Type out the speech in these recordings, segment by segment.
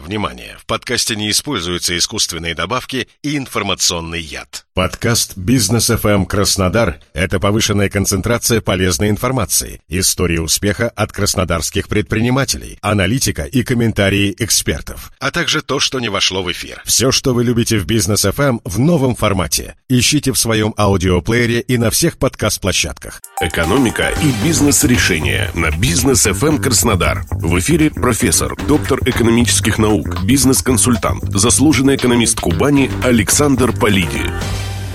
Внимание! В подкасте не используются искусственные добавки и информационный яд. Подкаст «Бизнес FM Краснодар» — это повышенная концентрация полезной информации, истории успеха от краснодарских предпринимателей, аналитика и комментарии экспертов, а также то, что не вошло в эфир. Все, что вы любите в «Бизнес FM в новом формате. Ищите в своем аудиоплеере и на всех подкаст-площадках. Экономика и бизнес-решения на «Бизнес FM Краснодар». В эфире профессор, доктор экономических наук, бизнес-консультант, заслуженный экономист Кубани Александр Полиди.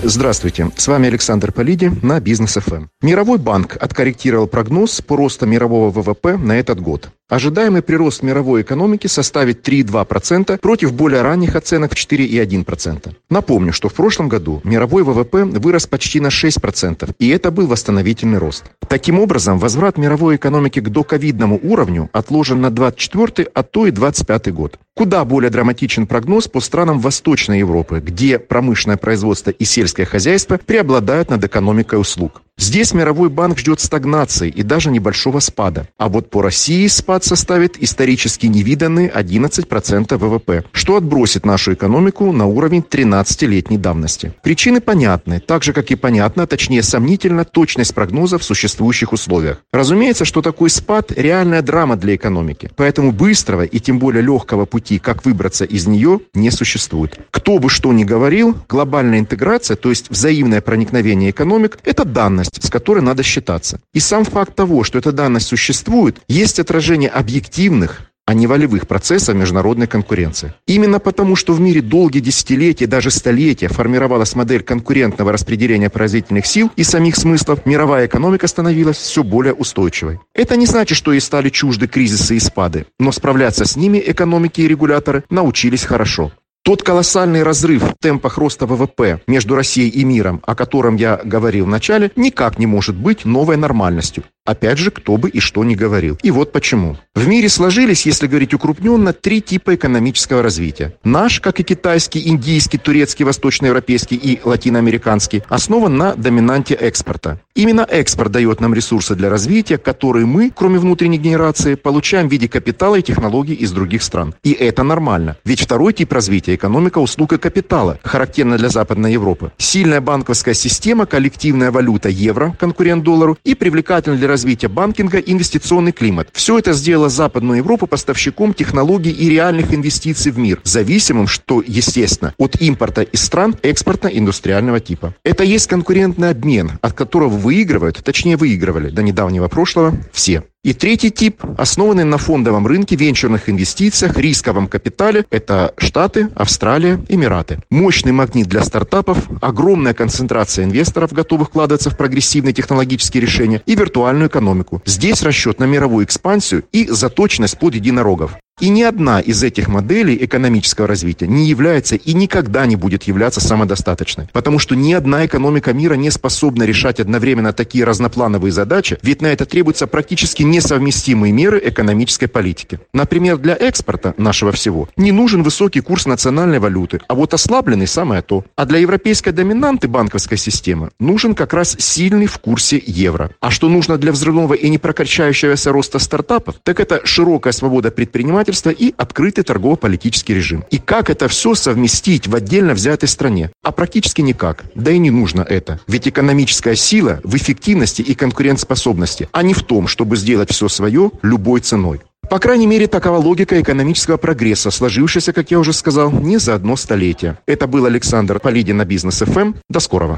Здравствуйте, с вами Александр Полиди на Бизнес ФМ. Мировой банк откорректировал прогноз по росту мирового ВВП на этот год. Ожидаемый прирост мировой экономики составит 3,2% против более ранних оценок в 4,1%. Напомню, что в прошлом году мировой ВВП вырос почти на 6%, и это был восстановительный рост. Таким образом, возврат мировой экономики к доковидному уровню отложен на 24 а то и 25 год. Куда более драматичен прогноз по странам Восточной Европы, где промышленное производство и сельское хозяйство преобладают над экономикой услуг. Здесь мировой банк ждет стагнации и даже небольшого спада. А вот по России спад составит исторически невиданные 11% ВВП, что отбросит нашу экономику на уровень 13-летней давности. Причины понятны, так же, как и понятна, точнее сомнительна точность прогноза в существующих условиях. Разумеется, что такой спад – реальная драма для экономики. Поэтому быстрого и тем более легкого пути, как выбраться из нее, не существует. Кто бы что ни говорил, глобальная интеграция, то есть взаимное проникновение экономик – это данность, данность, с которой надо считаться. И сам факт того, что эта данность существует, есть отражение объективных, а не волевых процессов международной конкуренции. Именно потому, что в мире долгие десятилетия, даже столетия формировалась модель конкурентного распределения производительных сил и самих смыслов, мировая экономика становилась все более устойчивой. Это не значит, что ей стали чужды кризисы и спады, но справляться с ними экономики и регуляторы научились хорошо. Тот колоссальный разрыв в темпах роста ВВП между Россией и миром, о котором я говорил в начале, никак не может быть новой нормальностью. Опять же, кто бы и что ни говорил. И вот почему. В мире сложились, если говорить укрупненно, три типа экономического развития. Наш, как и китайский, индийский, турецкий, восточноевропейский и латиноамериканский, основан на доминанте экспорта. Именно экспорт дает нам ресурсы для развития, которые мы, кроме внутренней генерации, получаем в виде капитала и технологий из других стран. И это нормально. Ведь второй тип развития – экономика услуг и капитала, характерна для Западной Европы. Сильная банковская система, коллективная валюта евро, конкурент доллару и привлекательный для развития банкинга, инвестиционный климат. Все это сделало Западную Европу поставщиком технологий и реальных инвестиций в мир, зависимым, что естественно, от импорта из стран экспортно-индустриального типа. Это есть конкурентный обмен, от которого выигрывают, точнее выигрывали до недавнего прошлого все. И третий тип, основанный на фондовом рынке, венчурных инвестициях, рисковом капитале, это Штаты, Австралия, Эмираты. Мощный магнит для стартапов, огромная концентрация инвесторов, готовых вкладываться в прогрессивные технологические решения и виртуальную экономику. Здесь расчет на мировую экспансию и заточенность под единорогов. И ни одна из этих моделей экономического развития не является и никогда не будет являться самодостаточной. Потому что ни одна экономика мира не способна решать одновременно такие разноплановые задачи, ведь на это требуются практически несовместимые меры экономической политики. Например, для экспорта нашего всего не нужен высокий курс национальной валюты, а вот ослабленный самое то. А для европейской доминанты банковской системы нужен как раз сильный в курсе евро. А что нужно для взрывного и непрокачающегося роста стартапов, так это широкая свобода предпринимателей предпринимательства и открытый торгово-политический режим. И как это все совместить в отдельно взятой стране? А практически никак. Да и не нужно это. Ведь экономическая сила в эффективности и конкурентоспособности, а не в том, чтобы сделать все свое любой ценой. По крайней мере, такова логика экономического прогресса, сложившаяся, как я уже сказал, не за одно столетие. Это был Александр Полидин на Бизнес ФМ. До скорого.